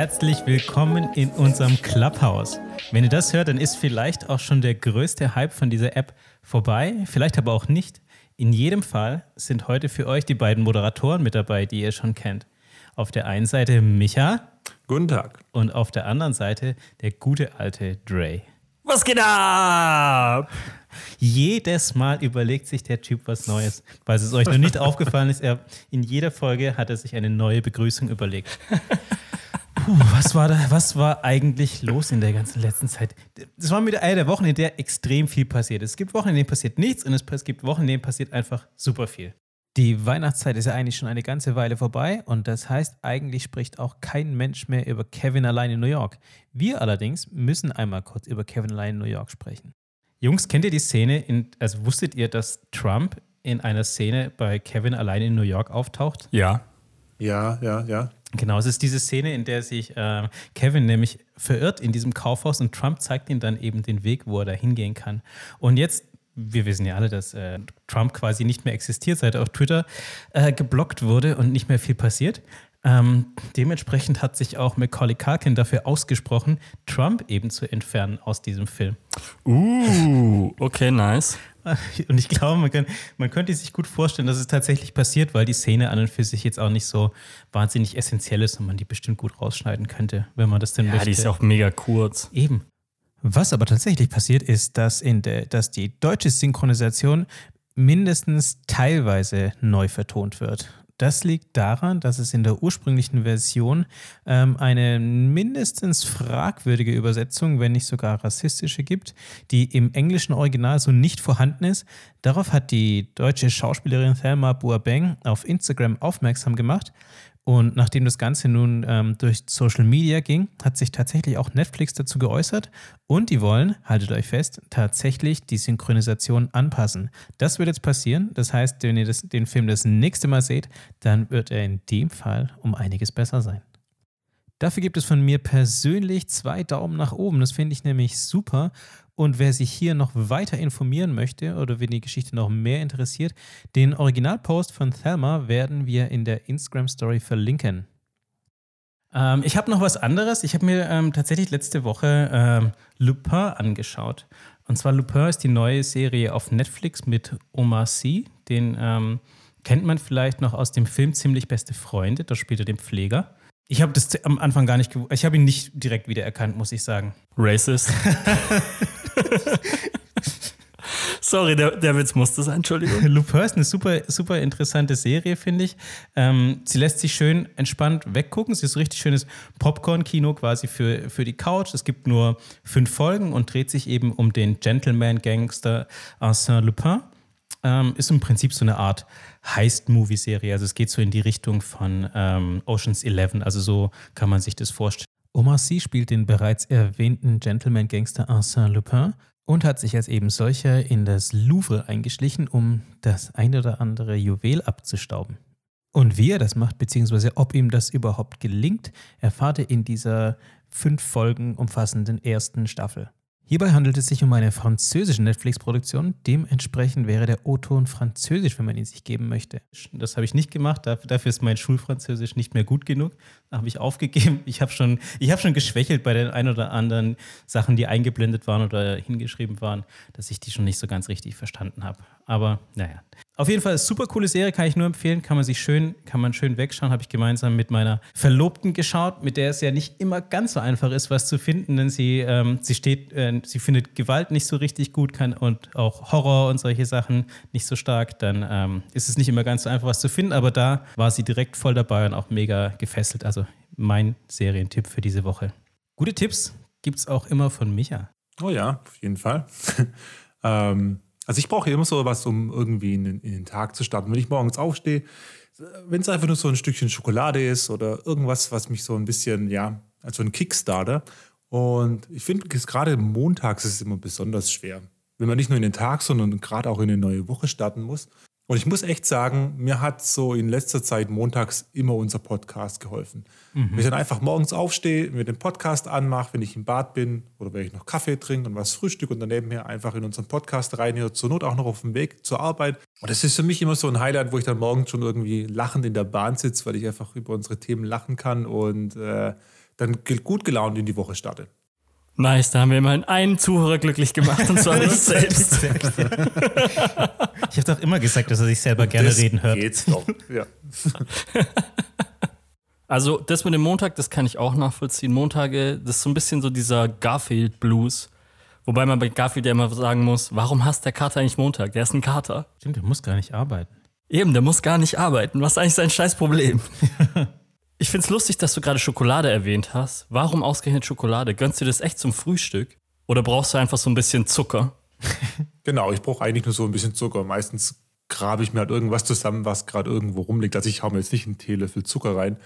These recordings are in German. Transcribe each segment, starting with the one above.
Herzlich willkommen in unserem Clubhouse. Wenn ihr das hört, dann ist vielleicht auch schon der größte Hype von dieser App vorbei, vielleicht aber auch nicht. In jedem Fall sind heute für euch die beiden Moderatoren mit dabei, die ihr schon kennt. Auf der einen Seite Micha. Guten Tag. Und auf der anderen Seite der gute alte Dre. Was geht ab? Jedes Mal überlegt sich der Typ was Neues. Weil es euch noch nicht aufgefallen ist, er, in jeder Folge hat er sich eine neue Begrüßung überlegt. Puh, was war da, was war eigentlich los in der ganzen letzten Zeit? Das war wieder eine der Wochen, in der extrem viel passiert. Es gibt Wochen, in denen passiert nichts und es gibt Wochen, in denen passiert einfach super viel. Die Weihnachtszeit ist ja eigentlich schon eine ganze Weile vorbei und das heißt, eigentlich spricht auch kein Mensch mehr über Kevin allein in New York. Wir allerdings müssen einmal kurz über Kevin allein in New York sprechen. Jungs, kennt ihr die Szene, in, also wusstet ihr, dass Trump in einer Szene bei Kevin allein in New York auftaucht? Ja. Ja, ja, ja. Genau, es ist diese Szene, in der sich äh, Kevin nämlich verirrt in diesem Kaufhaus und Trump zeigt ihm dann eben den Weg, wo er da hingehen kann. Und jetzt wir wissen ja alle, dass äh, Trump quasi nicht mehr existiert, seit er auf Twitter äh, geblockt wurde und nicht mehr viel passiert. Ähm, dementsprechend hat sich auch Macaulay Culkin dafür ausgesprochen, Trump eben zu entfernen aus diesem Film. Uh, okay, nice. Und ich glaube, man, kann, man könnte sich gut vorstellen, dass es tatsächlich passiert, weil die Szene an und für sich jetzt auch nicht so wahnsinnig essentiell ist und man die bestimmt gut rausschneiden könnte, wenn man das denn ja, möchte. Ja, die ist auch mega kurz. Eben. Was aber tatsächlich passiert ist, dass, in der, dass die deutsche Synchronisation mindestens teilweise neu vertont wird. Das liegt daran, dass es in der ursprünglichen Version ähm, eine mindestens fragwürdige Übersetzung, wenn nicht sogar rassistische gibt, die im englischen Original so nicht vorhanden ist. Darauf hat die deutsche Schauspielerin Thelma Boabeng auf Instagram aufmerksam gemacht und nachdem das Ganze nun ähm, durch Social Media ging, hat sich tatsächlich auch Netflix dazu geäußert und die wollen, haltet euch fest, tatsächlich die Synchronisation anpassen. Das wird jetzt passieren. Das heißt, wenn ihr das, den Film das nächste Mal seht, dann wird er in dem Fall um einiges besser sein. Dafür gibt es von mir persönlich zwei Daumen nach oben. Das finde ich nämlich super. Und wer sich hier noch weiter informieren möchte oder wenn die Geschichte noch mehr interessiert, den Originalpost von Thelma werden wir in der Instagram Story verlinken. Ähm, ich habe noch was anderes. Ich habe mir ähm, tatsächlich letzte Woche ähm, Lupin angeschaut. Und zwar Lupin ist die neue Serie auf Netflix mit Omar Sy. Den ähm, kennt man vielleicht noch aus dem Film Ziemlich beste Freunde. Da spielt er den Pfleger. Ich habe das am Anfang gar nicht gewusst. Ich habe ihn nicht direkt wiedererkannt, muss ich sagen. Racist. Sorry, der, der Witz musste sein, Entschuldigung. Lupin ist eine super, super interessante Serie, finde ich. Ähm, sie lässt sich schön entspannt weggucken. Sie ist so richtig schönes Popcorn-Kino quasi für, für die Couch. Es gibt nur fünf Folgen und dreht sich eben um den Gentleman-Gangster Arsène Lupin. Ähm, ist im Prinzip so eine Art Heist-Movie-Serie. Also es geht so in die Richtung von ähm, Oceans 11. Also so kann man sich das vorstellen. Omar Sy spielt den bereits erwähnten Gentleman-Gangster Arsène Lupin und hat sich als eben solcher in das Louvre eingeschlichen, um das ein oder andere Juwel abzustauben. Und wie er das macht, beziehungsweise ob ihm das überhaupt gelingt, erfahrt ihr in dieser fünf Folgen umfassenden ersten Staffel. Hierbei handelt es sich um eine französische Netflix-Produktion. Dementsprechend wäre der O-Ton französisch, wenn man ihn sich geben möchte. Das habe ich nicht gemacht. Dafür ist mein Schulfranzösisch nicht mehr gut genug. Da habe ich aufgegeben. Ich habe schon, hab schon geschwächelt bei den ein oder anderen Sachen, die eingeblendet waren oder hingeschrieben waren, dass ich die schon nicht so ganz richtig verstanden habe. Aber naja. Auf jeden Fall super coole Serie, kann ich nur empfehlen. Kann man sich schön, kann man schön wegschauen. Habe ich gemeinsam mit meiner Verlobten geschaut, mit der es ja nicht immer ganz so einfach ist, was zu finden, denn sie, ähm, sie steht, äh, sie findet Gewalt nicht so richtig gut kann und auch Horror und solche Sachen nicht so stark. Dann ähm, ist es nicht immer ganz so einfach, was zu finden. Aber da war sie direkt voll dabei und auch mega gefesselt. Also mein Serientipp für diese Woche. Gute Tipps gibt es auch immer von Micha. Oh ja, auf jeden Fall. ähm also ich brauche immer so was, um irgendwie in den, in den Tag zu starten. Wenn ich morgens aufstehe, wenn es einfach nur so ein Stückchen Schokolade ist oder irgendwas, was mich so ein bisschen, ja, also ein Kickstarter. Und ich finde, gerade montags ist es immer besonders schwer. Wenn man nicht nur in den Tag, sondern gerade auch in eine neue Woche starten muss. Und ich muss echt sagen, mir hat so in letzter Zeit montags immer unser Podcast geholfen. Wenn ich dann einfach morgens aufstehe, mir den Podcast anmache, wenn ich im Bad bin oder wenn ich noch Kaffee trinke und was frühstück und dann nebenher einfach in unseren Podcast reinhöre, zur Not auch noch auf dem Weg zur Arbeit. Und das ist für mich immer so ein Highlight, wo ich dann morgens schon irgendwie lachend in der Bahn sitze, weil ich einfach über unsere Themen lachen kann und äh, dann gut gelaunt in die Woche starte. Nice, da haben wir immerhin einen Zuhörer glücklich gemacht und zwar mich selbst. Ich habe doch immer gesagt, dass er sich selber gerne Das reden hört. Geht's doch. Ja. Also das mit dem Montag, das kann ich auch nachvollziehen. Montage, das ist so ein bisschen so dieser Garfield-Blues. Wobei man bei Garfield ja immer sagen muss, warum hasst der Kater eigentlich Montag? Der ist ein Kater. Stimmt, du musst gar nicht arbeiten. Eben, der muss gar nicht arbeiten. Was ist eigentlich sein scheiß Problem? ich find's lustig, dass du gerade Schokolade erwähnt hast. Warum ausgerechnet Schokolade? Gönnst du das echt zum Frühstück? Oder brauchst du einfach so ein bisschen Zucker? Genau, ich brauche eigentlich nur so ein bisschen Zucker. Meistens grabe ich mir halt irgendwas zusammen, was gerade irgendwo rumliegt. Also ich hau mir jetzt nicht einen Teelöffel Zucker rein.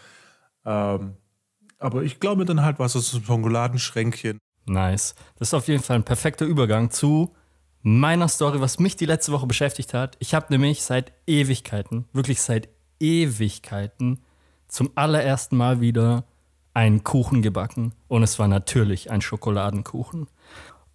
Ähm, aber ich glaube mir dann halt was aus einem Schokoladenschränkchen. Nice. Das ist auf jeden Fall ein perfekter Übergang zu meiner Story, was mich die letzte Woche beschäftigt hat. Ich habe nämlich seit Ewigkeiten, wirklich seit Ewigkeiten, zum allerersten Mal wieder einen Kuchen gebacken. Und es war natürlich ein Schokoladenkuchen.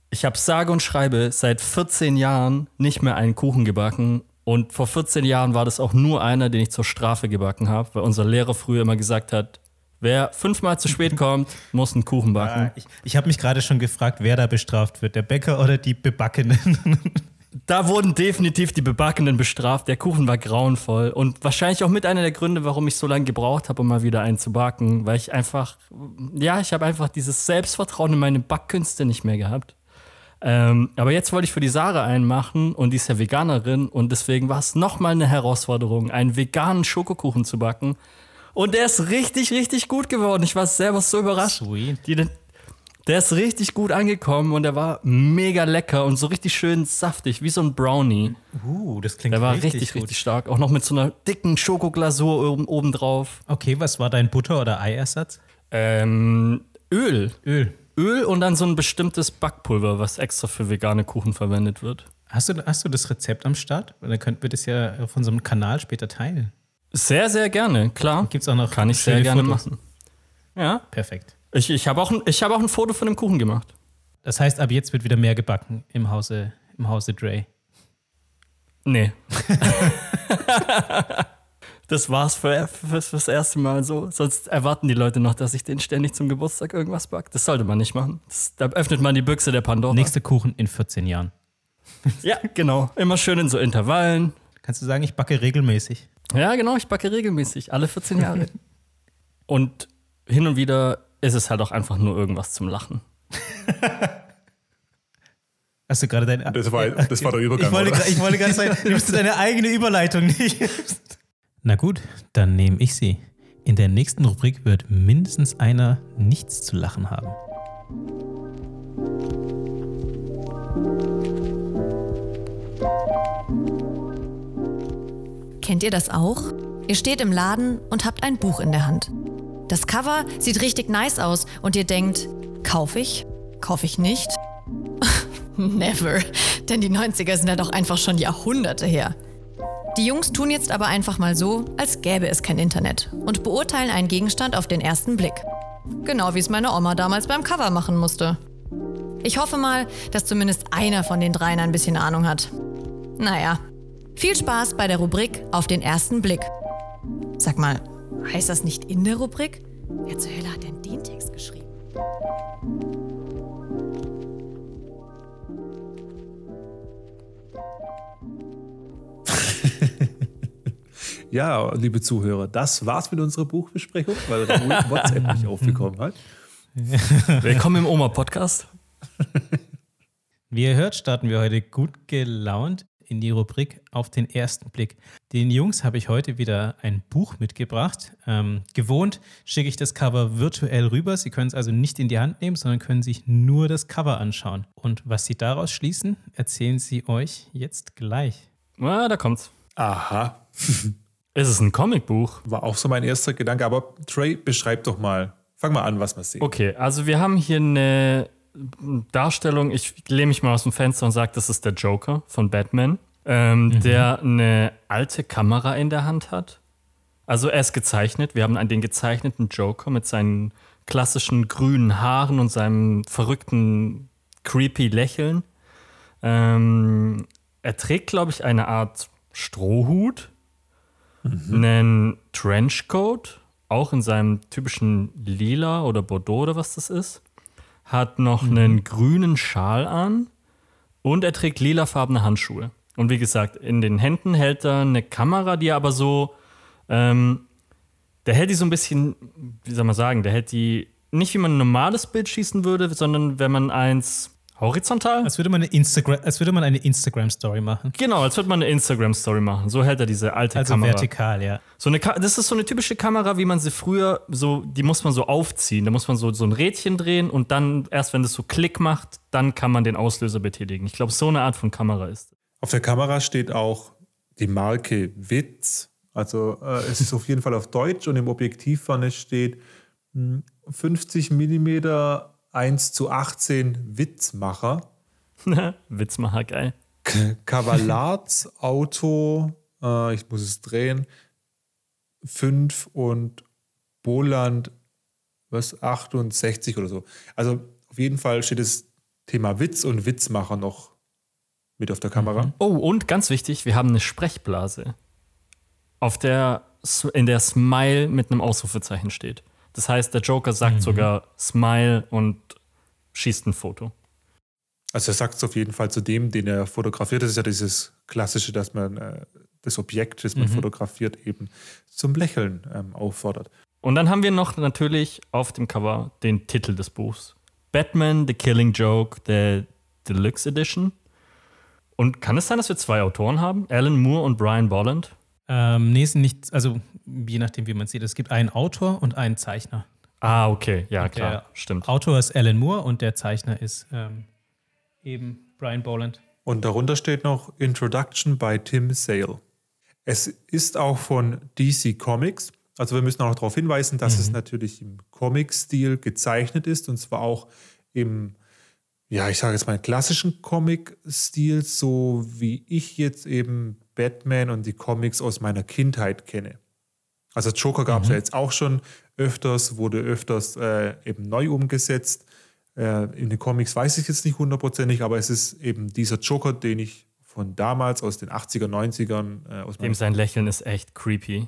Ich habe sage und schreibe seit 14 Jahren nicht mehr einen Kuchen gebacken. Und vor 14 Jahren war das auch nur einer, den ich zur Strafe gebacken habe, weil unser Lehrer früher immer gesagt hat, wer fünfmal zu spät kommt, muss einen Kuchen backen. Ah, ich ich habe mich gerade schon gefragt, wer da bestraft wird, der Bäcker oder die Bebackenen. Da wurden definitiv die Bebackenen bestraft. Der Kuchen war grauenvoll und wahrscheinlich auch mit einer der Gründe, warum ich so lange gebraucht habe, um mal wieder einen zu backen, weil ich einfach, ja, ich habe einfach dieses Selbstvertrauen in meine Backkünste nicht mehr gehabt. Ähm, aber jetzt wollte ich für die Sarah einen machen und die ist ja Veganerin und deswegen war es nochmal eine Herausforderung, einen veganen Schokokuchen zu backen. Und der ist richtig, richtig gut geworden. Ich war selber so überrascht. Sweet. Die, der ist richtig gut angekommen und der war mega lecker und so richtig schön saftig, wie so ein Brownie. Uh, das klingt Der war richtig, richtig, richtig stark. Auch noch mit so einer dicken Schokoglasur oben, oben drauf. Okay, was war dein Butter- oder Eiersatz? Ähm, Öl. Öl. Öl und dann so ein bestimmtes Backpulver, was extra für vegane Kuchen verwendet wird. Hast du, hast du das Rezept am Start? Dann könnten wir das ja auf unserem Kanal später teilen. Sehr, sehr gerne, klar. Gibt es auch noch Kann ich sehr gerne Fotos? machen. Ja, Perfekt. Ich, ich habe auch, ein- ich hab auch ein Foto von dem Kuchen gemacht. Das heißt, ab jetzt wird wieder mehr gebacken im Hause, im Hause Dre. Nee. das war's für, für, fürs erste Mal so. Sonst erwarten die Leute noch, dass ich denen ständig zum Geburtstag irgendwas back. Das sollte man nicht machen. Das, da öffnet man die Büchse der Pandora. Nächster Kuchen in 14 Jahren. Ja, genau. Immer schön in so Intervallen. Kannst du sagen, ich backe regelmäßig? Ja, genau. Ich backe regelmäßig. Alle 14 Jahre. Und hin und wieder ist es halt auch einfach nur irgendwas zum Lachen. Hast du gerade deine. Das war, das war der Übergang. Ich wollte, oder? ich wollte gerade sagen, nimmst du deine eigene Überleitung nicht? Na gut, dann nehme ich sie. In der nächsten Rubrik wird mindestens einer nichts zu lachen haben. Kennt ihr das auch? Ihr steht im Laden und habt ein Buch in der Hand. Das Cover sieht richtig nice aus und ihr denkt, kauf ich? Kauf ich nicht? Never, denn die 90er sind ja doch einfach schon Jahrhunderte her. Die Jungs tun jetzt aber einfach mal so, als gäbe es kein Internet und beurteilen einen Gegenstand auf den ersten Blick. Genau wie es meine Oma damals beim Cover machen musste. Ich hoffe mal, dass zumindest einer von den dreien ein bisschen Ahnung hat. Naja, viel Spaß bei der Rubrik auf den ersten Blick. Sag mal, heißt das nicht in der Rubrik? Wer zur Hölle hat denn den Text geschrieben? Ja, liebe Zuhörer, das war's mit unserer Buchbesprechung, weil Raoul WhatsApp nicht aufgekommen hat. Willkommen im Oma-Podcast. Wie ihr hört, starten wir heute gut gelaunt in die Rubrik auf den ersten Blick. Den Jungs habe ich heute wieder ein Buch mitgebracht. Ähm, gewohnt schicke ich das Cover virtuell rüber. Sie können es also nicht in die Hand nehmen, sondern können sich nur das Cover anschauen. Und was sie daraus schließen, erzählen sie euch jetzt gleich. Ah, da kommt's. Aha, Ist es ein Comicbuch? war auch so mein erster Gedanke. Aber Trey, beschreib doch mal. Fang mal an, was wir sehen. Okay, also wir haben hier eine Darstellung. Ich lehne mich mal aus dem Fenster und sage, das ist der Joker von Batman. ähm, der eine alte Kamera in der Hand hat. Also er ist gezeichnet. Wir haben einen, den gezeichneten Joker mit seinen klassischen grünen Haaren und seinem verrückten, creepy Lächeln. Ähm, er trägt, glaube ich, eine Art Strohhut, einen Trenchcoat, auch in seinem typischen Lila oder Bordeaux oder was das ist. Hat noch einen grünen Schal an und er trägt lilafarbene Handschuhe. Und wie gesagt, in den Händen hält er eine Kamera, die er aber so, ähm, der hält die so ein bisschen, wie soll man sagen, der hält die nicht wie man ein normales Bild schießen würde, sondern wenn man eins horizontal. Als würde man eine Instagram, als würde man eine Instagram-Story machen. Genau, als würde man eine Instagram-Story machen. So hält er diese alte Also Kamera. vertikal, ja. So eine, Ka- das ist so eine typische Kamera, wie man sie früher so, die muss man so aufziehen. Da muss man so, so ein Rädchen drehen und dann, erst wenn das so Klick macht, dann kann man den Auslöser betätigen. Ich glaube, so eine Art von Kamera ist. Auf der Kamera steht auch die Marke Witz. Also äh, es ist auf jeden Fall auf Deutsch und im Objektiv vorne steht hm, 50 mm 1 zu 18 Witzmacher. Witzmacher, geil. Cavallard Auto, äh, ich muss es drehen, 5 und Boland, was, 68 oder so. Also auf jeden Fall steht das Thema Witz und Witzmacher noch mit auf der Kamera. Oh, und ganz wichtig, wir haben eine Sprechblase, auf der, in der Smile mit einem Ausrufezeichen steht. Das heißt, der Joker sagt sogar Smile und schießt ein Foto. Also er sagt es auf jeden Fall zu dem, den er fotografiert. Das ist ja dieses Klassische, dass man äh, das Objekt, das man fotografiert, eben zum Lächeln ähm, auffordert. Und dann haben wir noch natürlich auf dem Cover den Titel des Buchs. Batman, The Killing Joke, der Deluxe Edition. Und kann es sein, dass wir zwei Autoren haben? Alan Moore und Brian Bolland? Ähm, nee, sind nicht, also je nachdem, wie man sieht. Es gibt einen Autor und einen Zeichner. Ah, okay, ja, klar, Der stimmt. Autor ist Alan Moore und der Zeichner ist ähm, eben Brian Boland. Und darunter steht noch Introduction by Tim Sale. Es ist auch von DC Comics. Also wir müssen auch darauf hinweisen, dass es natürlich im Comic-Stil gezeichnet ist und zwar auch im, ja, ich sage jetzt mal klassischen Comic-Stil, so wie ich jetzt eben Batman und die Comics aus meiner Kindheit kenne. Also Joker gab es ja jetzt auch schon öfters, wurde öfters äh, eben neu umgesetzt. Äh, in den Comics weiß ich jetzt nicht hundertprozentig, aber es ist eben dieser Joker, den ich von damals aus den 80er, 90ern äh, aus Dem sein Lächeln ist echt creepy.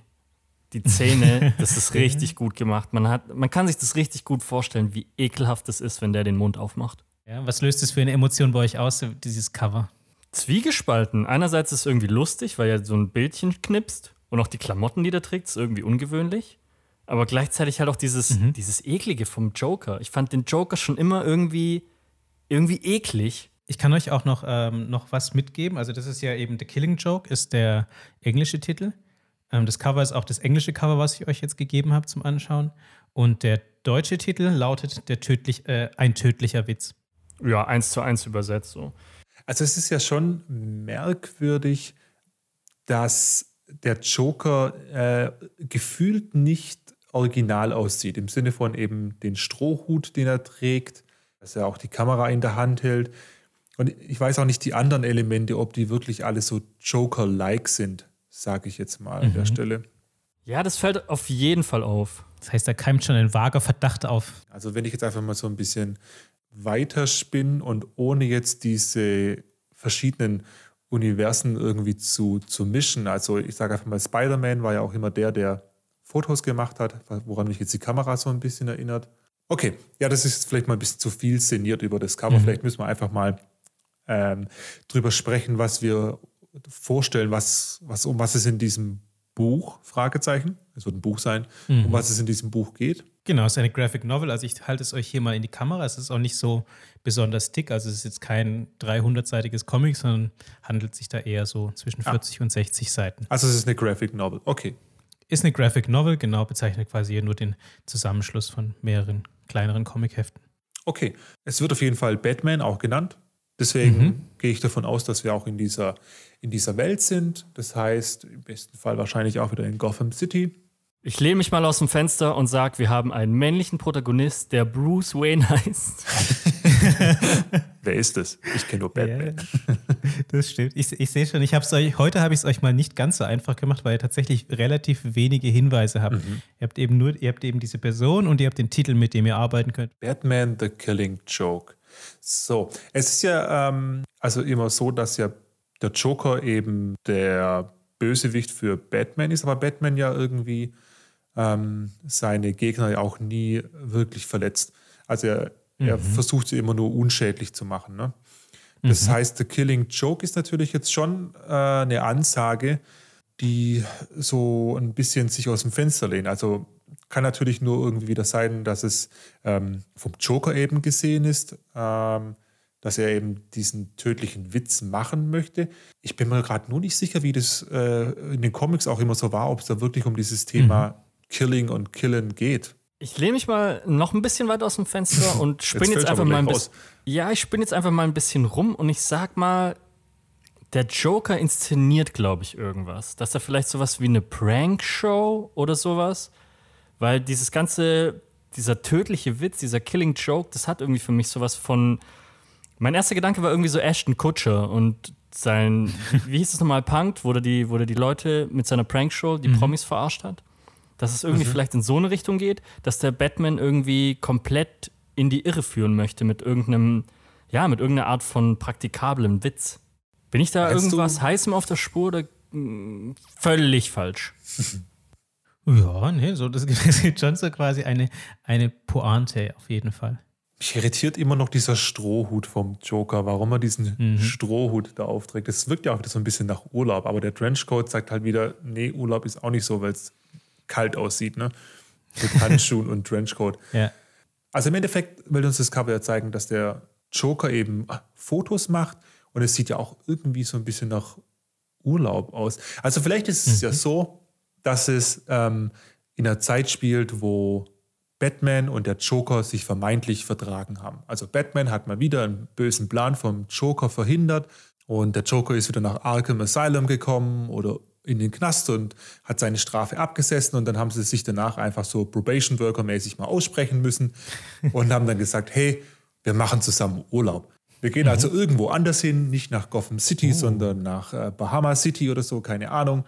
Die Zähne, das ist richtig gut gemacht. Man, hat, man kann sich das richtig gut vorstellen, wie ekelhaft es ist, wenn der den Mund aufmacht. Ja, was löst es für eine Emotion bei euch aus, dieses Cover? Zwiegespalten. Einerseits ist es irgendwie lustig, weil er so ein Bildchen knipst und auch die Klamotten, die er trägt, ist irgendwie ungewöhnlich. Aber gleichzeitig halt auch dieses, dieses Eklige vom Joker. Ich fand den Joker schon immer irgendwie, irgendwie eklig. Ich kann euch auch noch, ähm, noch was mitgeben. Also, das ist ja eben The Killing Joke, ist der englische Titel. Ähm, das Cover ist auch das englische Cover, was ich euch jetzt gegeben habe zum Anschauen. Und der deutsche Titel lautet der tödlich, äh, Ein tödlicher Witz. Ja, eins zu eins übersetzt so. Also es ist ja schon merkwürdig, dass der Joker äh, gefühlt nicht original aussieht, im Sinne von eben den Strohhut, den er trägt, dass er auch die Kamera in der Hand hält. Und ich weiß auch nicht die anderen Elemente, ob die wirklich alle so Joker-like sind, sage ich jetzt mal an der Stelle. Ja, das fällt auf jeden Fall auf. Das heißt, da keimt schon ein vager Verdacht auf. Also wenn ich jetzt einfach mal so ein bisschen weiterspinne und ohne jetzt diese verschiedenen Universen irgendwie zu, zu mischen. Also ich sage einfach mal, Spider-Man war ja auch immer der, der Fotos gemacht hat, woran mich jetzt die Kamera so ein bisschen erinnert. Okay, ja, das ist jetzt vielleicht mal ein bisschen zu viel szeniert über das Cover. Vielleicht müssen wir einfach mal ähm, drüber sprechen, was wir vorstellen, was, was, um was es in diesem Buch, Fragezeichen, es wird ein Buch sein, um was es in diesem Buch geht. Genau, es ist eine Graphic Novel. Also ich halte es euch hier mal in die Kamera. Es ist auch nicht so besonders dick. Also es ist jetzt kein 300-seitiges Comic, sondern handelt sich da eher so zwischen 40 und 60 Seiten. Also es ist eine Graphic Novel. Okay. Ist eine Graphic Novel, genau, bezeichnet quasi hier nur den Zusammenschluss von mehreren kleineren Comicheften. Okay. Es wird auf jeden Fall Batman auch genannt. Deswegen gehe ich davon aus, dass wir auch in dieser, in dieser Welt sind. Das heißt, im besten Fall wahrscheinlich auch wieder in Gotham City. Ich lehne mich mal aus dem Fenster und sage, wir haben einen männlichen Protagonist, der Bruce Wayne heißt. Wer ist das? Ich kenne nur Batman. Ja, das stimmt. Ich, ich sehe schon, ich hab's euch, heute habe ich es euch mal nicht ganz so einfach gemacht, weil ihr tatsächlich relativ wenige Hinweise habt. Mhm. Ihr habt eben nur, ihr habt eben diese Person und ihr habt den Titel, mit dem ihr arbeiten könnt. Batman the Killing Joke. So, es ist ja ähm, also immer so, dass ja der Joker eben der Bösewicht für Batman ist, aber Batman ja irgendwie ähm, seine Gegner ja auch nie wirklich verletzt. Also er, mhm. er versucht sie immer nur unschädlich zu machen. Ne? Das mhm. heißt, The Killing Joke ist natürlich jetzt schon äh, eine Ansage, die so ein bisschen sich aus dem Fenster lehnt. Also kann natürlich nur irgendwie wieder sein, dass es ähm, vom Joker eben gesehen ist, ähm, dass er eben diesen tödlichen Witz machen möchte. Ich bin mir gerade nur nicht sicher, wie das äh, in den Comics auch immer so war, ob es da wirklich um dieses Thema mhm. Killing und Killen geht. Ich lehne mich mal noch ein bisschen weiter aus dem Fenster und spinne jetzt, jetzt einfach mal ein bisschen. Ja, ich spinne jetzt einfach mal ein bisschen rum und ich sag mal, der Joker inszeniert, glaube ich, irgendwas. Dass er vielleicht sowas wie eine Prank-Show oder sowas. Weil dieses ganze, dieser tödliche Witz, dieser Killing Joke, das hat irgendwie für mich sowas von. Mein erster Gedanke war irgendwie so Ashton Kutcher und sein, wie hieß es nochmal, Punked, wo er die, wo er die Leute mit seiner Prankshow, die mhm. Promis verarscht hat dass es irgendwie mhm. vielleicht in so eine Richtung geht, dass der Batman irgendwie komplett in die Irre führen möchte mit irgendeinem, ja, mit irgendeiner Art von praktikablem Witz. Bin ich da Meinst irgendwas du? heißem auf der Spur oder mh, hm, völlig falsch? ja, nee, so, das gibt schon so quasi eine, eine Pointe auf jeden Fall. Mich irritiert immer noch dieser Strohhut vom Joker, warum er diesen mhm. Strohhut da aufträgt. Das wirkt ja auch wieder so ein bisschen nach Urlaub, aber der Trenchcoat sagt halt wieder, nee, Urlaub ist auch nicht so, weil es kalt aussieht, ne? Mit Handschuhen und Trenchcoat. Ja. Also im Endeffekt will uns das Cover ja zeigen, dass der Joker eben ah, Fotos macht und es sieht ja auch irgendwie so ein bisschen nach Urlaub aus. Also vielleicht ist es mhm. ja so, dass es ähm, in einer Zeit spielt, wo Batman und der Joker sich vermeintlich vertragen haben. Also Batman hat mal wieder einen bösen Plan vom Joker verhindert und der Joker ist wieder nach Arkham Asylum gekommen oder in den Knast und hat seine Strafe abgesessen und dann haben sie sich danach einfach so Probation Worker mäßig mal aussprechen müssen und haben dann gesagt, hey, wir machen zusammen Urlaub. Wir gehen also mhm. also irgendwo anders hin, nicht nach Gotham City, oh. sondern nach äh, Bahama City oder so, keine Ahnung.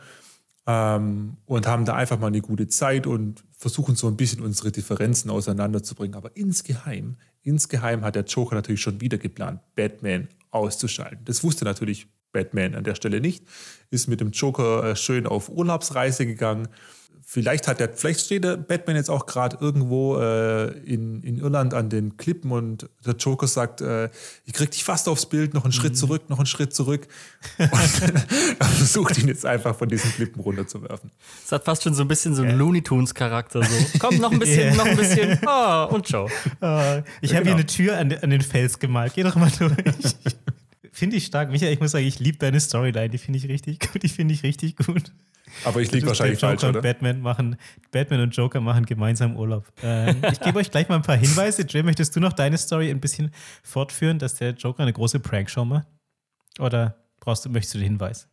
Ähm, und haben da einfach mal eine gute Zeit und versuchen so ein bisschen unsere Differenzen auseinanderzubringen. Aber insgeheim, insgeheim hat der Joker natürlich schon wieder geplant, Batman auszuschalten. Das wusste natürlich Batman an der Stelle nicht, ist mit dem Joker äh, schön auf Urlaubsreise gegangen. Vielleicht hat der, vielleicht steht der Batman jetzt auch gerade irgendwo äh, in, in Irland an den Klippen und der Joker sagt, äh, ich krieg dich fast aufs Bild, noch einen mhm. Schritt zurück, noch einen Schritt zurück. Und er versucht ihn jetzt einfach von diesen Klippen runterzuwerfen. Es hat fast schon so ein bisschen so einen. Looney Tunes Charakter. So. Komm, noch ein bisschen, yeah. noch ein bisschen. Oh, und ciao. Oh, ich ja, habe genau. hier eine Tür an, an den Fels gemalt. Geh doch mal durch. Finde ich stark. Michael, ich muss sagen, ich liebe deine Storyline. Die finde ich richtig gut. Die finde ich richtig gut. Aber ich liege wahrscheinlich Joker falsch, oder? Und Batman, machen, Batman und Joker machen gemeinsam Urlaub. Ähm, ich gebe euch gleich mal ein paar Hinweise. Jay, möchtest du noch deine Story ein bisschen fortführen, dass der Joker eine große Prankshow macht? Oder brauchst du, möchtest du den Hinweis?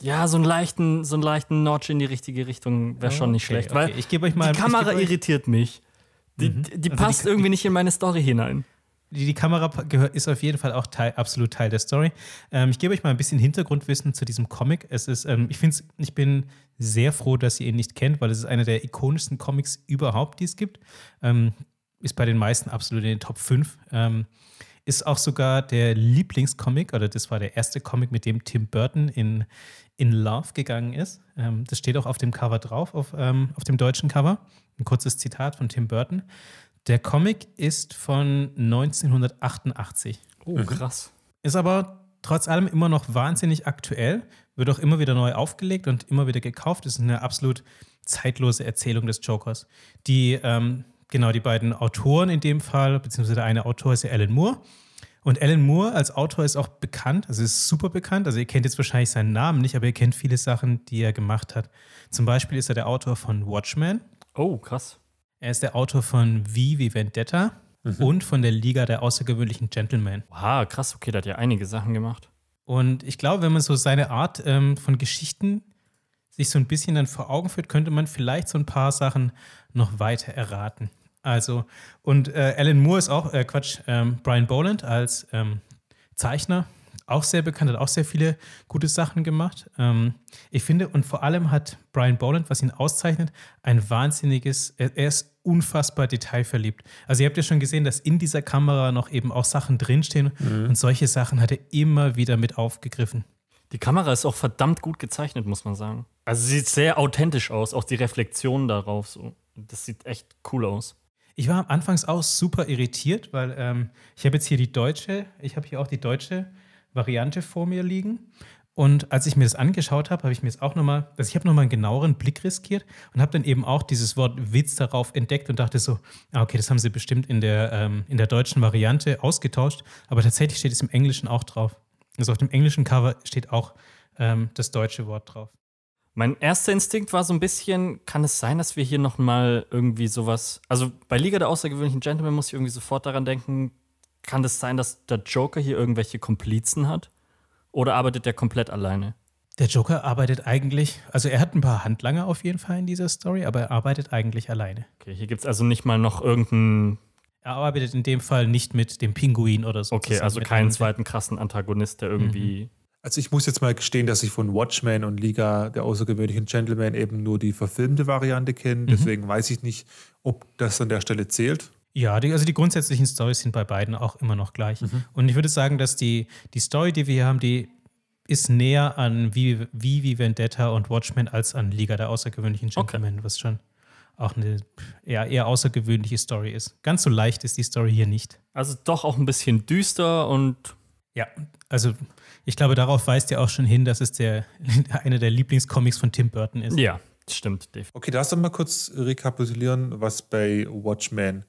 Ja, so einen leichten, so einen leichten Notch in die richtige Richtung wäre schon nicht schlecht. Okay. Weil ich gebe euch mal. Die Kamera irritiert mich. Die, mhm. die also passt die, irgendwie nicht in meine Story hinein die, die Kamera gehört, ist auf jeden Fall auch Teil, absolut Teil der Story. Ähm, ich gebe euch mal ein bisschen Hintergrundwissen zu diesem Comic. Es ist, ähm, ich finde ich bin sehr froh, dass ihr ihn nicht kennt, weil es ist einer der ikonischsten Comics überhaupt, die es gibt. Ähm, ist bei den meisten absolut in den Top 5. Ähm, ist auch sogar der Lieblingscomic, oder das war der erste Comic, mit dem Tim Burton in, in Love gegangen ist. Ähm, das steht auch auf dem Cover drauf, auf, ähm, auf dem deutschen Cover. Ein kurzes Zitat von Tim Burton. Der Comic ist von 1988. Oh, mhm. krass. Ist aber trotz allem immer noch wahnsinnig aktuell, wird auch immer wieder neu aufgelegt und immer wieder gekauft. Ist eine absolut zeitlose Erzählung des Jokers. Die, ähm, genau, die beiden Autoren in dem Fall, beziehungsweise der eine Autor ist ja Alan Moore. Und Alan Moore als Autor ist auch bekannt, also ist super bekannt. Also ihr kennt jetzt wahrscheinlich seinen Namen nicht, aber ihr kennt viele Sachen, die er gemacht hat. Zum Beispiel ist er der Autor von Watchmen. Oh, krass. Er ist der Autor von V wie Vendetta mhm. und von der Liga der außergewöhnlichen Gentlemen. Wow, krass, okay, der hat ja einige Sachen gemacht. Und ich glaube, wenn man so seine Art ähm, von Geschichten sich so ein bisschen dann vor Augen führt, könnte man vielleicht so ein paar Sachen noch weiter erraten. Also, und äh, Alan Moore ist auch, äh, Quatsch, ähm, Brian Boland als ähm, Zeichner, auch sehr bekannt, hat auch sehr viele gute Sachen gemacht. Ähm, ich finde, und vor allem hat Brian Boland, was ihn auszeichnet, ein wahnsinniges, er, er, ist unfassbar detailverliebt. Also ihr habt ja schon gesehen, dass in dieser Kamera noch eben auch Sachen drinstehen mhm. und solche Sachen hat er immer wieder mit aufgegriffen. Die Kamera ist auch verdammt gut gezeichnet, muss man sagen. Also sie sieht sehr authentisch aus, auch die Reflexion darauf. So. Das sieht echt cool aus. Ich war anfangs auch super irritiert, weil ähm, ich habe jetzt hier die deutsche, ich habe hier auch die deutsche Variante vor mir liegen. Und als ich mir das angeschaut habe, habe ich mir jetzt auch nochmal, also ich habe nochmal einen genaueren Blick riskiert und habe dann eben auch dieses Wort Witz darauf entdeckt und dachte so, ah, okay, das haben sie bestimmt in der, ähm, in der deutschen Variante ausgetauscht, aber tatsächlich steht es im Englischen auch drauf. Also auf dem englischen Cover steht auch ähm, das deutsche Wort drauf. Mein erster Instinkt war so ein bisschen, kann es sein, dass wir hier nochmal irgendwie sowas, also bei Liga der außergewöhnlichen Gentlemen muss ich irgendwie sofort daran denken, kann es sein, dass der Joker hier irgendwelche Komplizen hat? Oder arbeitet der komplett alleine? Der Joker arbeitet eigentlich, also er hat ein paar Handlanger auf jeden Fall in dieser Story, aber er arbeitet eigentlich alleine. Okay, hier gibt es also nicht mal noch irgendeinen. Er arbeitet in dem Fall nicht mit dem Pinguin oder so. Okay, also keinen zweiten krassen Antagonist, der irgendwie. Mhm. Also ich muss jetzt mal gestehen, dass ich von Watchmen und Liga der außergewöhnlichen Gentlemen eben nur die verfilmte Variante kenne. Mhm. Deswegen weiß ich nicht, ob das an der Stelle zählt. Ja, die, also die grundsätzlichen Storys sind bei beiden auch immer noch gleich. Mhm. Und ich würde sagen, dass die, die Story, die wir hier haben, die ist näher an wie, wie, Vendetta und Watchmen als an Liga der außergewöhnlichen Gentlemen, okay. was schon auch eine eher, eher außergewöhnliche Story ist. Ganz so leicht ist die Story hier nicht. Also doch auch ein bisschen düster und. Ja, also ich glaube, darauf weist ja auch schon hin, dass es der, einer der Lieblingscomics von Tim Burton ist. Ja, stimmt. Okay, darfst du mal kurz rekapitulieren, was bei Watchmen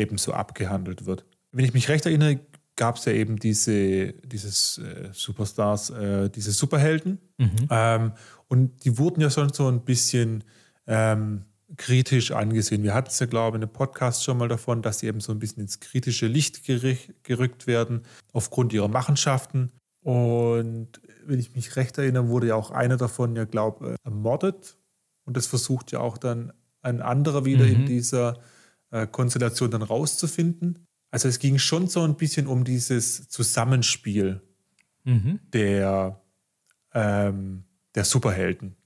eben so abgehandelt wird. Wenn ich mich recht erinnere, gab es ja eben diese dieses äh, Superstars, äh, diese Superhelden. Mhm. Ähm, und die wurden ja schon so ein bisschen ähm, kritisch angesehen. Wir hatten es ja, glaube ich, in einem Podcast schon mal davon, dass sie eben so ein bisschen ins kritische Licht gerückt werden aufgrund ihrer Machenschaften. Und wenn ich mich recht erinnere, wurde ja auch einer davon ja, glaube ich, ermordet. Und das versucht ja auch dann ein anderer wieder mhm. in dieser äh, Konstellation dann rauszufinden. Also es ging schon so ein bisschen um dieses Zusammenspiel mhm. der, ähm, der Superhelden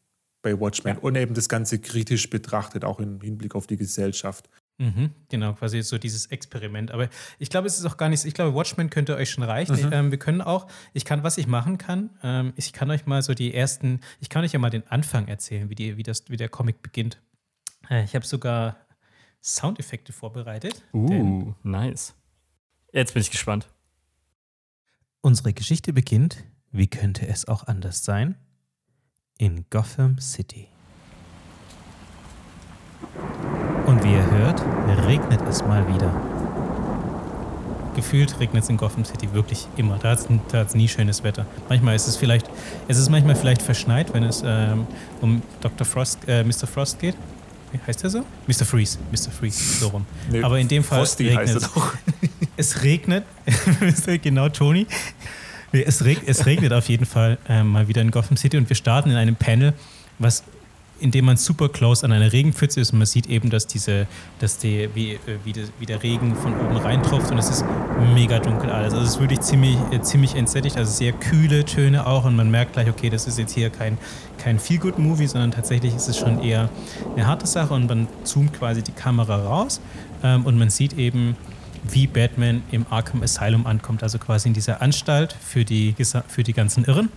bei Watchmen ja. und eben das Ganze kritisch betrachtet, auch im Hinblick auf die Gesellschaft. Mhm, genau, quasi so dieses Experiment. Aber ich glaube, es ist auch gar nicht, ich glaube, Watchmen könnte euch schon reichen. Mhm. Ich, ähm, wir können auch, ich kann, was ich machen kann, ähm, ich kann euch mal so die ersten, ich kann euch ja mal den Anfang erzählen, wie, die, wie, das, wie der Comic beginnt. Äh, ich habe sogar Soundeffekte vorbereitet. Uh, nice. Jetzt bin ich gespannt. Unsere Geschichte beginnt, wie könnte es auch anders sein, in Gotham City. Und wie ihr hört, regnet es mal wieder. Gefühlt regnet es in Gotham City wirklich immer. Da hat es nie schönes Wetter. Manchmal ist es vielleicht, es ist manchmal vielleicht verschneit, wenn es ähm, um Dr. Frost, äh, Mr. Frost geht heißt der so? Mr. Freeze. Mr. Freeze, so rum. Nee, Aber in dem Fall Frosty regnet es. es regnet, genau, Toni. Es, reg, es regnet auf jeden Fall äh, mal wieder in Gotham City und wir starten in einem Panel, was indem man super close an einer Regenpfütze ist und man sieht eben, dass diese, dass die, wie, äh, wie, de, wie der Regen von oben reintropft und es ist mega dunkel alles. Also es ist wirklich ziemlich, äh, ziemlich entsättigt, also sehr kühle Töne auch und man merkt gleich, okay, das ist jetzt hier kein, kein Feel-Good-Movie, sondern tatsächlich ist es schon eher eine harte Sache und man zoomt quasi die Kamera raus ähm, und man sieht eben, wie Batman im Arkham Asylum ankommt, also quasi in dieser Anstalt für die, für die ganzen Irren.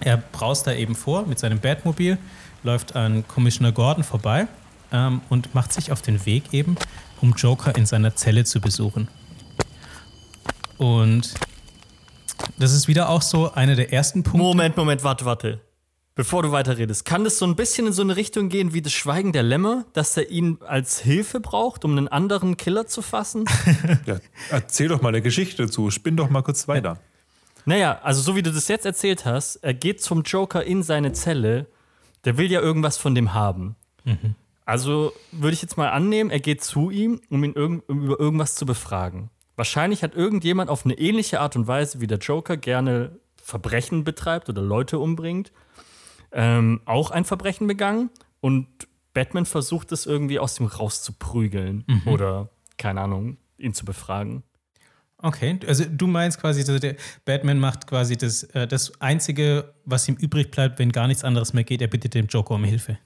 Er braust da eben vor mit seinem Batmobil läuft an Commissioner Gordon vorbei ähm, und macht sich auf den Weg eben, um Joker in seiner Zelle zu besuchen. Und das ist wieder auch so einer der ersten Punkte. Moment, Moment, warte, warte. Bevor du weiterredest, kann das so ein bisschen in so eine Richtung gehen wie das Schweigen der Lämmer, dass er ihn als Hilfe braucht, um einen anderen Killer zu fassen? ja, erzähl doch mal eine Geschichte dazu, spinn doch mal kurz weiter. Naja, also so wie du das jetzt erzählt hast, er geht zum Joker in seine Zelle der will ja irgendwas von dem haben. Mhm. Also würde ich jetzt mal annehmen, er geht zu ihm, um ihn irg um über irgendwas zu befragen. Wahrscheinlich hat irgendjemand auf eine ähnliche Art und Weise, wie der Joker gerne Verbrechen betreibt oder Leute umbringt, ähm, auch ein Verbrechen begangen und Batman versucht es irgendwie aus ihm rauszuprügeln mhm. oder, keine Ahnung, ihn zu befragen. Okay, also du meinst quasi, also der Batman macht quasi das, äh, das Einzige, was ihm übrig bleibt, wenn gar nichts anderes mehr geht, er bittet dem Joker um Hilfe.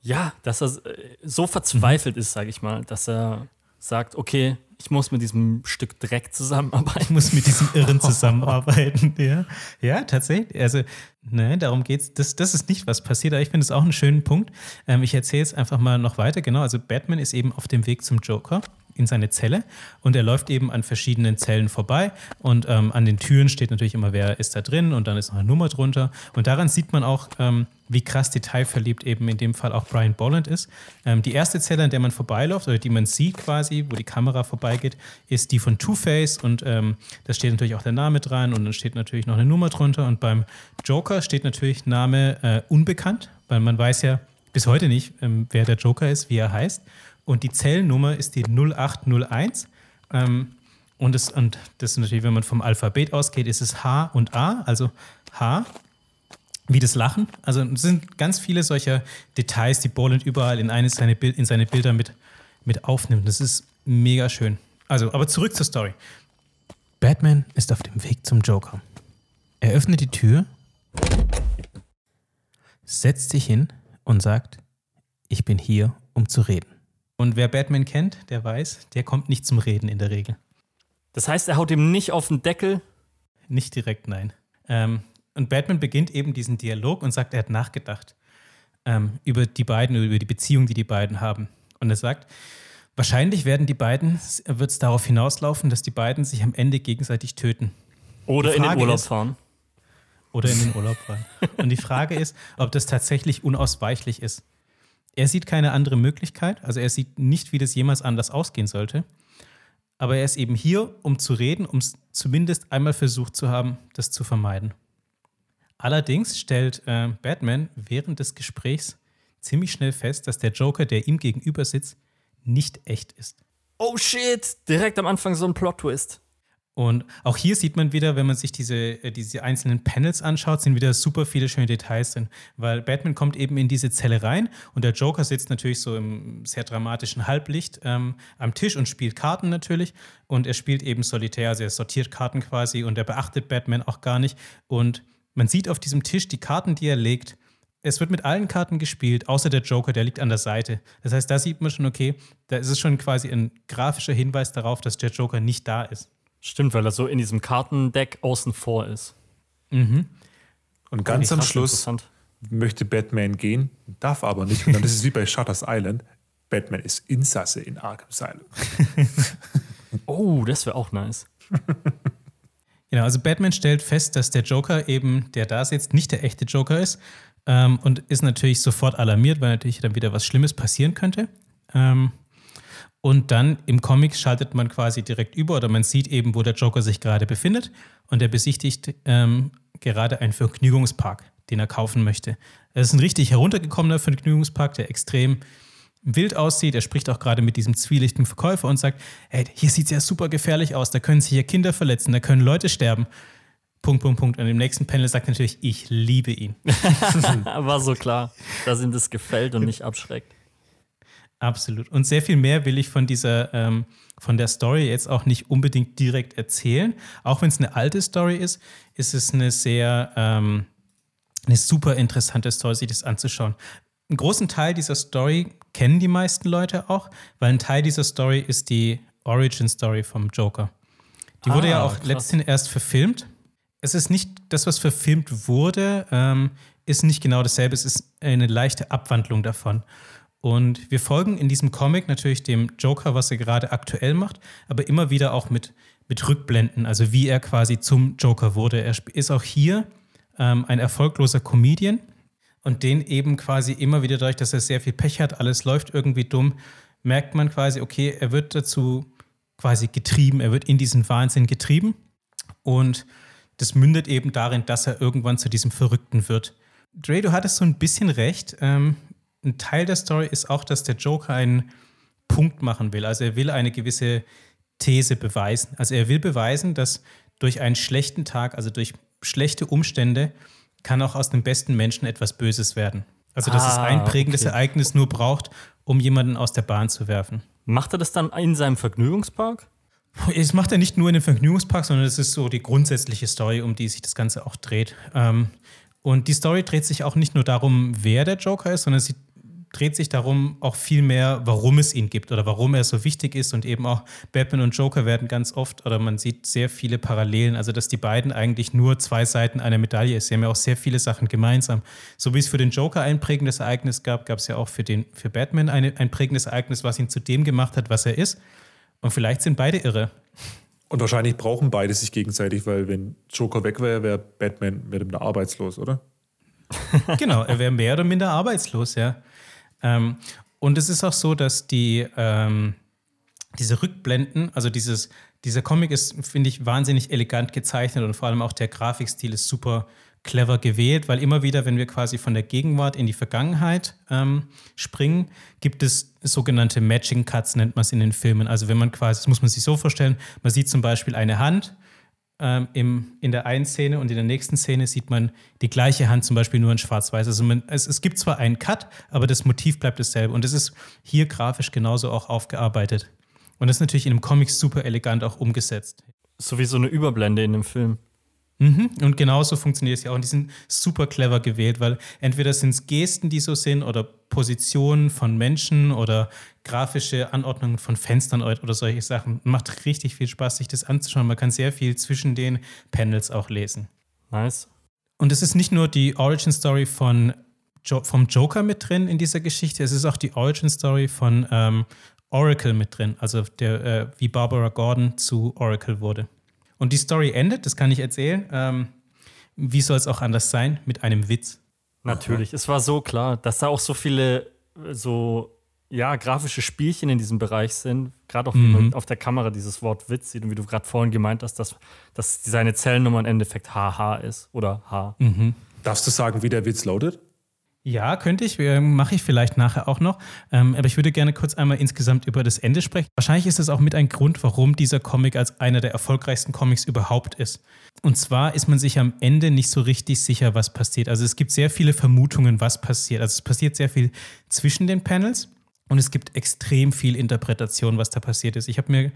Ja, dass er äh, so verzweifelt ist, sage ich mal, dass er sagt, okay, ich muss mit diesem Stück Dreck zusammenarbeiten. Ich muss mit diesem Irren zusammenarbeiten. ja. ja, tatsächlich. Also, ne, darum geht's. Das, das ist nicht, was passiert, aber ich finde es auch einen schönen Punkt. Ähm, ich erzähle jetzt einfach mal noch weiter. Genau, also Batman ist eben auf dem Weg zum Joker in seine Zelle und er läuft eben an verschiedenen Zellen vorbei und ähm, an den Türen steht natürlich immer, wer ist da drin und dann ist noch eine Nummer drunter und daran sieht man auch, ähm, wie krass detailverliebt eben in dem Fall auch Brian Bolland ist. Ähm, die erste Zelle, an der man vorbeiläuft oder die man sieht quasi, wo die Kamera vorbeigeht, ist die von Two-Face und ähm, da steht natürlich auch der Name dran und dann steht natürlich noch eine Nummer drunter und beim Joker steht natürlich Name äh, unbekannt, weil man weiß ja bis heute nicht, ähm, wer der Joker ist, wie er heißt und die Zellnummer ist die 0801. Ähm, und, das, und das ist natürlich, wenn man vom Alphabet ausgeht, ist es H und A, also H wie das Lachen. Also es sind ganz viele solcher Details, die Boland überall in, eines seine in seine Bilder mit, mit aufnimmt. Das ist mega schön. Also, aber zurück zur Story. Batman ist auf dem Weg zum Joker. Er öffnet die Tür, setzt sich hin und sagt, ich bin hier, um zu reden. Und wer Batman kennt, der weiß, der kommt nicht zum Reden in der Regel. Das heißt, er haut ihm nicht auf den Deckel? Nicht direkt, nein. Ähm, und Batman beginnt eben diesen Dialog und sagt, er hat nachgedacht ähm, über die beiden, über die Beziehung, die die beiden haben. Und er sagt, wahrscheinlich werden die beiden, wird es darauf hinauslaufen, dass die beiden sich am Ende gegenseitig töten. Oder in den Urlaub ist, fahren. Oder in den Urlaub fahren. und die Frage ist, ob das tatsächlich unausweichlich ist. Er sieht keine andere Möglichkeit, also er sieht nicht, wie das jemals anders ausgehen sollte. Aber er ist eben hier, um zu reden, um es zumindest einmal versucht zu haben, das zu vermeiden. Allerdings stellt äh, Batman während des Gesprächs ziemlich schnell fest, dass der Joker, der ihm gegenüber sitzt, nicht echt ist. Oh shit, direkt am Anfang so ein Plot-Twist. Und auch hier sieht man wieder, wenn man sich diese, äh, diese einzelnen Panels anschaut, sind wieder super viele schöne Details drin. Weil Batman kommt eben in diese Zelle rein und der Joker sitzt natürlich so im sehr dramatischen Halblicht ähm, am Tisch und spielt Karten natürlich. Und er spielt eben solitär, also er sortiert Karten quasi und er beachtet Batman auch gar nicht. Und man sieht auf diesem Tisch die Karten, die er legt. Es wird mit allen Karten gespielt, außer der Joker, der liegt an der Seite. Das heißt, da sieht man schon, okay, da ist es schon quasi ein grafischer Hinweis darauf, dass der Joker nicht da ist. Stimmt, weil er so in diesem Kartendeck außen vor ist. Mhm. Und ganz am Schluss möchte Batman gehen, darf aber nicht. Und dann ist es wie bei Shutters Island. Batman ist Insasse in Arkham Asylum. oh, das wäre auch nice. Genau, also Batman stellt fest, dass der Joker eben, der da sitzt, nicht der echte Joker ist ähm, und ist natürlich sofort alarmiert, weil natürlich dann wieder was Schlimmes passieren könnte. Ähm, und dann im Comic schaltet man quasi direkt über oder man sieht eben, wo der Joker sich gerade befindet. Und er besichtigt ähm, gerade einen Vergnügungspark, den er kaufen möchte. Es ist ein richtig heruntergekommener Vergnügungspark, der extrem wild aussieht. Er spricht auch gerade mit diesem zwielichtigen Verkäufer und sagt: Hey, hier sieht es ja super gefährlich aus. Da können sich hier Kinder verletzen, da können Leute sterben. Punkt, Punkt, Punkt. Und im nächsten Panel sagt natürlich: Ich liebe ihn. War so klar, dass ihm das gefällt und nicht abschreckt. Absolut. Und sehr viel mehr will ich von dieser, ähm, von der Story jetzt auch nicht unbedingt direkt erzählen. Auch wenn es eine alte Story ist, ist es eine sehr, ähm, eine super interessante Story, sich das anzuschauen. Einen großen Teil dieser Story kennen die meisten Leute auch, weil ein Teil dieser Story ist die Origin Story vom Joker. Die wurde ah, ja auch krass. letztendlich erst verfilmt. Es ist nicht das, was verfilmt wurde, ähm, ist nicht genau dasselbe. Es ist eine leichte Abwandlung davon. Und wir folgen in diesem Comic natürlich dem Joker, was er gerade aktuell macht, aber immer wieder auch mit, mit Rückblenden, also wie er quasi zum Joker wurde. Er ist auch hier ähm, ein erfolgloser Comedian und den eben quasi immer wieder dadurch, dass er sehr viel Pech hat, alles läuft irgendwie dumm, merkt man quasi, okay, er wird dazu quasi getrieben, er wird in diesen Wahnsinn getrieben und das mündet eben darin, dass er irgendwann zu diesem Verrückten wird. Dre, du hattest so ein bisschen recht. Ähm, ein Teil der Story ist auch, dass der Joker einen Punkt machen will. Also er will eine gewisse These beweisen. Also er will beweisen, dass durch einen schlechten Tag, also durch schlechte Umstände, kann auch aus dem besten Menschen etwas Böses werden. Also dass ah, es ein prägendes okay. Ereignis nur braucht, um jemanden aus der Bahn zu werfen. Macht er das dann in seinem Vergnügungspark? Es macht er nicht nur in den Vergnügungspark, sondern es ist so die grundsätzliche Story, um die sich das Ganze auch dreht. Ähm, und die Story dreht sich auch nicht nur darum, wer der Joker ist, sondern sie dreht sich darum auch viel mehr, warum es ihn gibt oder warum er so wichtig ist. Und eben auch Batman und Joker werden ganz oft, oder man sieht sehr viele Parallelen, also dass die beiden eigentlich nur zwei Seiten einer Medaille ist. Sie haben ja auch sehr viele Sachen gemeinsam. So wie es für den Joker ein prägendes Ereignis gab, gab es ja auch für, den, für Batman eine, ein prägendes Ereignis, was ihn zu dem gemacht hat, was er ist. Und vielleicht sind beide irre. Und wahrscheinlich brauchen beide sich gegenseitig, weil wenn Joker weg wäre, wäre Batman mit ihm arbeitslos, oder? genau, er wäre mehr oder minder arbeitslos, ja. Ähm, und es ist auch so, dass die ähm, diese Rückblenden, also dieses, dieser Comic ist, finde ich, wahnsinnig elegant gezeichnet und vor allem auch der Grafikstil ist super clever gewählt, weil immer wieder, wenn wir quasi von der Gegenwart in die Vergangenheit ähm, springen, gibt es sogenannte Matching Cuts, nennt man es in den Filmen. Also wenn man quasi, das muss man sich so vorstellen, man sieht zum Beispiel eine Hand ähm, im, in der einen Szene und in der nächsten Szene sieht man die gleiche Hand zum Beispiel nur in schwarz-weiß. Also man, es, es gibt zwar einen Cut, aber das Motiv bleibt dasselbe und es ist hier grafisch genauso auch aufgearbeitet. Und das ist natürlich in einem Comic super elegant auch umgesetzt. So wie so eine Überblende in dem Film. Mhm. Und genauso funktioniert es ja auch. Und die sind super clever gewählt, weil entweder sind es Gesten, die so sind, oder Positionen von Menschen oder grafische Anordnungen von Fenstern oder solche Sachen. Macht richtig viel Spaß, sich das anzuschauen. Man kann sehr viel zwischen den Panels auch lesen. Nice. Und es ist nicht nur die Origin Story von jo vom Joker mit drin in dieser Geschichte, es ist auch die Origin Story von ähm, Oracle mit drin, also der, äh, wie Barbara Gordon zu Oracle wurde. Und die Story endet, das kann ich erzählen. Ähm, wie soll es auch anders sein? Mit einem Witz. Natürlich, es war so klar, dass da auch so viele äh, so ja, grafische Spielchen in diesem Bereich sind. Gerade auch, wie mhm. man auf der Kamera dieses Wort Witz sieht und wie du gerade vorhin gemeint hast, dass, dass seine Zellennummer im Endeffekt HH ist oder H. Mhm. Darfst du sagen, wie der Witz lautet? Ja, könnte ich. Mache ich vielleicht nachher auch noch. Ähm, aber ich würde gerne kurz einmal insgesamt über das Ende sprechen. Wahrscheinlich ist es auch mit ein Grund, warum dieser Comic als einer der erfolgreichsten Comics überhaupt ist. Und zwar ist man sich am Ende nicht so richtig sicher, was passiert. Also es gibt sehr viele Vermutungen, was passiert. Also es passiert sehr viel zwischen den Panels. Und es gibt extrem viel Interpretation, was da passiert ist. Ich habe mir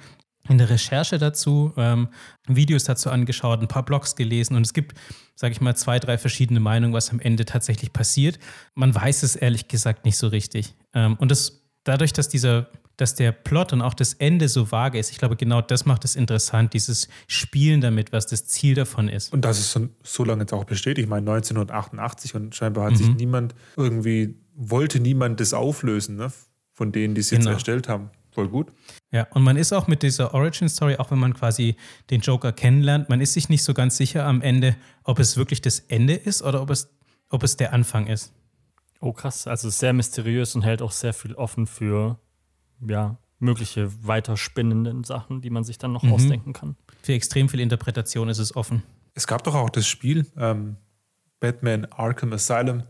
in der Recherche dazu ähm, Videos dazu angeschaut, ein paar Blogs gelesen und es gibt, sage ich mal, zwei, drei verschiedene Meinungen, was am Ende tatsächlich passiert. Man weiß es ehrlich gesagt nicht so richtig. Ähm, und das, dadurch, dass dieser dass der Plot und auch das Ende so vage ist. Ich glaube, genau das macht es interessant, dieses Spielen damit, was das Ziel davon ist. Und das ist so, so lange jetzt auch besteht. Ich meine, 1988 und scheinbar hat mhm. sich niemand irgendwie, wollte niemand das auflösen, ne? von denen, die es jetzt genau. erstellt haben. Voll gut. Ja, und man ist auch mit dieser Origin Story, auch wenn man quasi den Joker kennenlernt, man ist sich nicht so ganz sicher am Ende, ob es wirklich das Ende ist oder ob es, ob es der Anfang ist. Oh, krass. Also sehr mysteriös und hält auch sehr viel offen für ja, mögliche weiterspinnenden Sachen, die man sich dann noch mhm. ausdenken kann. Für extrem viel Interpretation ist es offen. Es gab doch auch das Spiel ähm, Batman Arkham Asylum,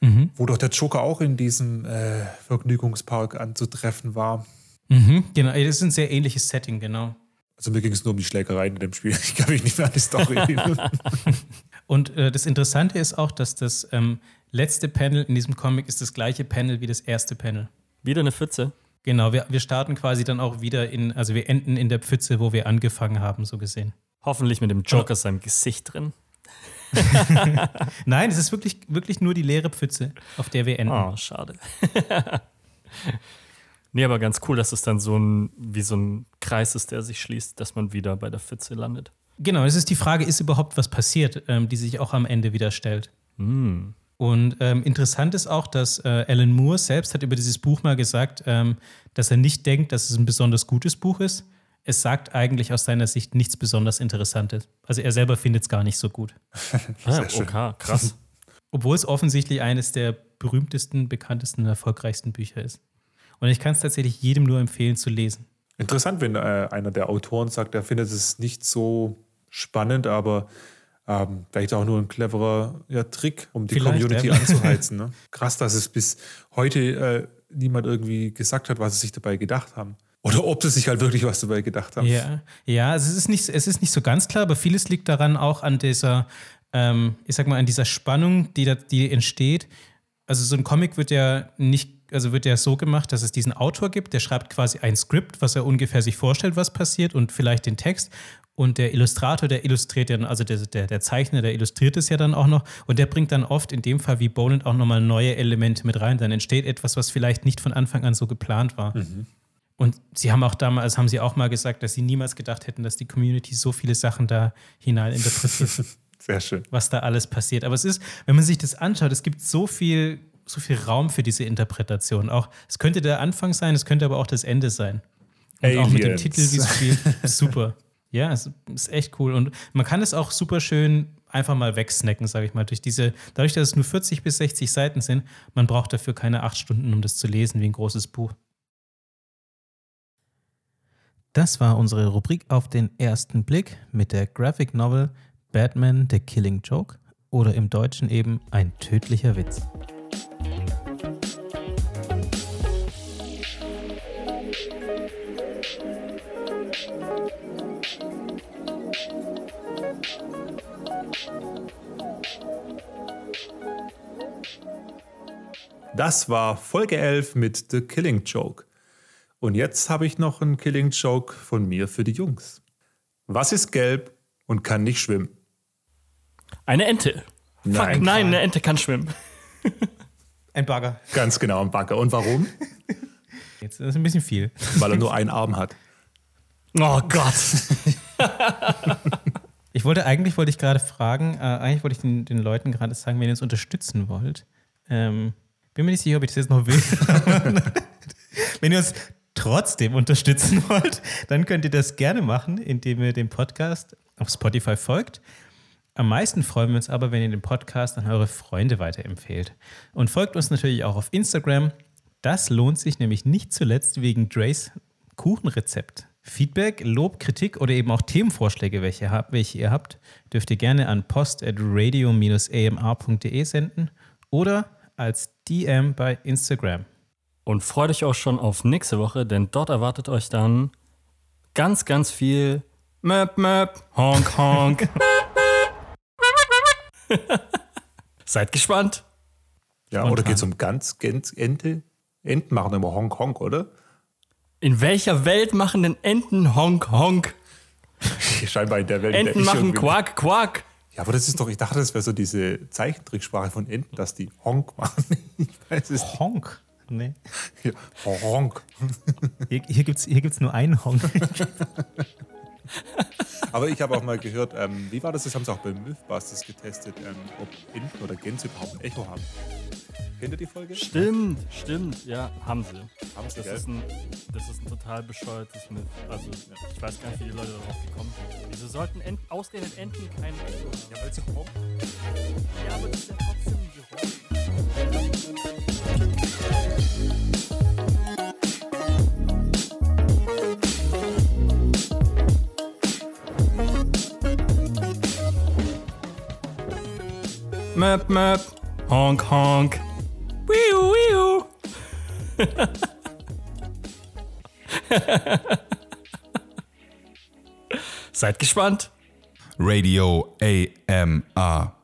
mhm. wo doch der Joker auch in diesem äh, Vergnügungspark anzutreffen war. Mhm, genau, das ist ein sehr ähnliches Setting, genau. Also mir ging es nur um die Schlägereien in dem Spiel. Ich kann mich nicht mehr an die Story erinnern. Und äh, das Interessante ist auch, dass das ähm, letzte Panel in diesem Comic ist das gleiche Panel wie das erste Panel. Wieder eine Pfütze? Genau, wir, wir starten quasi dann auch wieder in, also wir enden in der Pfütze, wo wir angefangen haben, so gesehen. Hoffentlich mit dem Joker oh. seinem Gesicht drin. Nein, es ist wirklich, wirklich nur die leere Pfütze, auf der wir enden. Oh, schade. Nee, aber ganz cool, dass es dann so ein, wie so ein Kreis ist, der sich schließt, dass man wieder bei der Pfütze landet. Genau, es ist die Frage, ist überhaupt was passiert, ähm, die sich auch am Ende wieder stellt. Mm. Und ähm, interessant ist auch, dass äh, Alan Moore selbst hat über dieses Buch mal gesagt, ähm, dass er nicht denkt, dass es ein besonders gutes Buch ist. Es sagt eigentlich aus seiner Sicht nichts besonders Interessantes. Also er selber findet es gar nicht so gut. ah, okay, krass. Obwohl es offensichtlich eines der berühmtesten, bekanntesten und erfolgreichsten Bücher ist. Und ich kann es tatsächlich jedem nur empfehlen zu lesen. Interessant, wenn äh, einer der Autoren sagt, er findet es nicht so spannend, aber ähm, vielleicht auch nur ein cleverer ja, Trick, um die vielleicht, Community ja. anzuheizen. Ne? Krass, dass es bis heute äh, niemand irgendwie gesagt hat, was sie sich dabei gedacht haben. Oder ob sie sich halt wirklich was dabei gedacht haben. Ja, ja es, ist nicht, es ist nicht so ganz klar, aber vieles liegt daran auch an dieser, ähm, ich sag mal, an dieser Spannung, die, da, die entsteht also so ein Comic wird ja nicht, also wird ja so gemacht, dass es diesen Autor gibt, der schreibt quasi ein Skript, was er ungefähr sich vorstellt, was passiert und vielleicht den Text. Und der Illustrator, der illustriert ja, also der, der, der Zeichner, der illustriert es ja dann auch noch. Und der bringt dann oft, in dem Fall wie Boland, auch nochmal neue Elemente mit rein. Dann entsteht etwas, was vielleicht nicht von Anfang an so geplant war. Mhm. Und sie haben auch damals, haben sie auch mal gesagt, dass sie niemals gedacht hätten, dass die Community so viele Sachen da hinein interpretiert. Sehr schön. Was da alles passiert. Aber es ist, wenn man sich das anschaut, es gibt so viel, so viel Raum für diese Interpretation. Auch, es könnte der Anfang sein, es könnte aber auch das Ende sein. Und Aliens. auch mit dem Titel, wie es spielt, super. Ja, es ist echt cool. Und man kann es auch super schön einfach mal wegsnacken, sage ich mal. Durch diese, dadurch, dass es nur 40 bis 60 Seiten sind, man braucht dafür keine acht Stunden, um das zu lesen, wie ein großes Buch. Das war unsere Rubrik auf den ersten Blick mit der Graphic Novel Batman The Killing Joke oder im Deutschen eben ein tödlicher Witz. Das war Folge 11 mit The Killing Joke. Und jetzt habe ich noch einen Killing Joke von mir für die Jungs. Was ist gelb und kann nicht schwimmen? Eine Ente. Fuck, Nein. nein, eine Ente kann schwimmen. Ein Bagger. Ganz genau, ein Bagger. Und warum? Jetzt ist es ein bisschen viel. Weil er nur einen Arm hat. Oh Gott. Ich wollte eigentlich wollte ich gerade fragen, äh, eigentlich wollte ich den, den Leuten gerade sagen, wenn ihr uns unterstützen wollt. Ähm, bin mir nicht sicher, ob ich das jetzt noch will. wenn ihr uns trotzdem unterstützen wollt, dann könnt ihr das gerne machen, indem ihr dem Podcast auf Spotify folgt. Am meisten freuen wir uns aber, wenn ihr den Podcast an eure Freunde weiterempfehlt. Und folgt uns natürlich auch auf Instagram. Das lohnt sich nämlich nicht zuletzt wegen Drays Kuchenrezept. Feedback, Lob, Kritik oder eben auch Themenvorschläge, welche, ihr habt- welche ihr habt, dürft ihr gerne an post.radio-amr.de senden oder als DM bei Instagram. Und freut euch auch schon auf nächste Woche, denn dort erwartet euch dann ganz, ganz viel Möp, Möp, Honk, Honk. Seid gespannt. Ja, Spontan. oder geht es um ganz, Gänse, Ente? Enten machen immer Honk Honk, oder? In welcher Welt machen denn Enten Honk, Honk? Scheinbar in der Welt. der Enten ich machen Quack, Quack. Ja, aber das ist doch, ich dachte, das wäre so diese Zeichentricksprache von Enten, dass die Honk machen. Ich weiß es. Honk? Nee. Ja, Honk. Hier, hier gibt es hier gibt's nur einen Honk. Aber ich habe auch mal gehört, ähm, wie war das? Das haben sie auch bei Mythbusters getestet, ähm, ob Enten oder Gänse überhaupt ein Echo haben. Kennt ihr die Folge? Stimmt, stimmt, ja, haben sie. Haben sie, Das gell? ist, ein, das ist ein total bescheuertes Myth. Also, ich weiß gar nicht, wie die Leute darauf gekommen sind. Wieso sollten Enten, ausgerechnet Enten kein Echo haben? Ja, weil sie Honk. Ja, aber das ist ja trotzdem Geräusch. Möp, möp, honk, honk. Wiu, wiu. Seid gespannt. Radio AMR.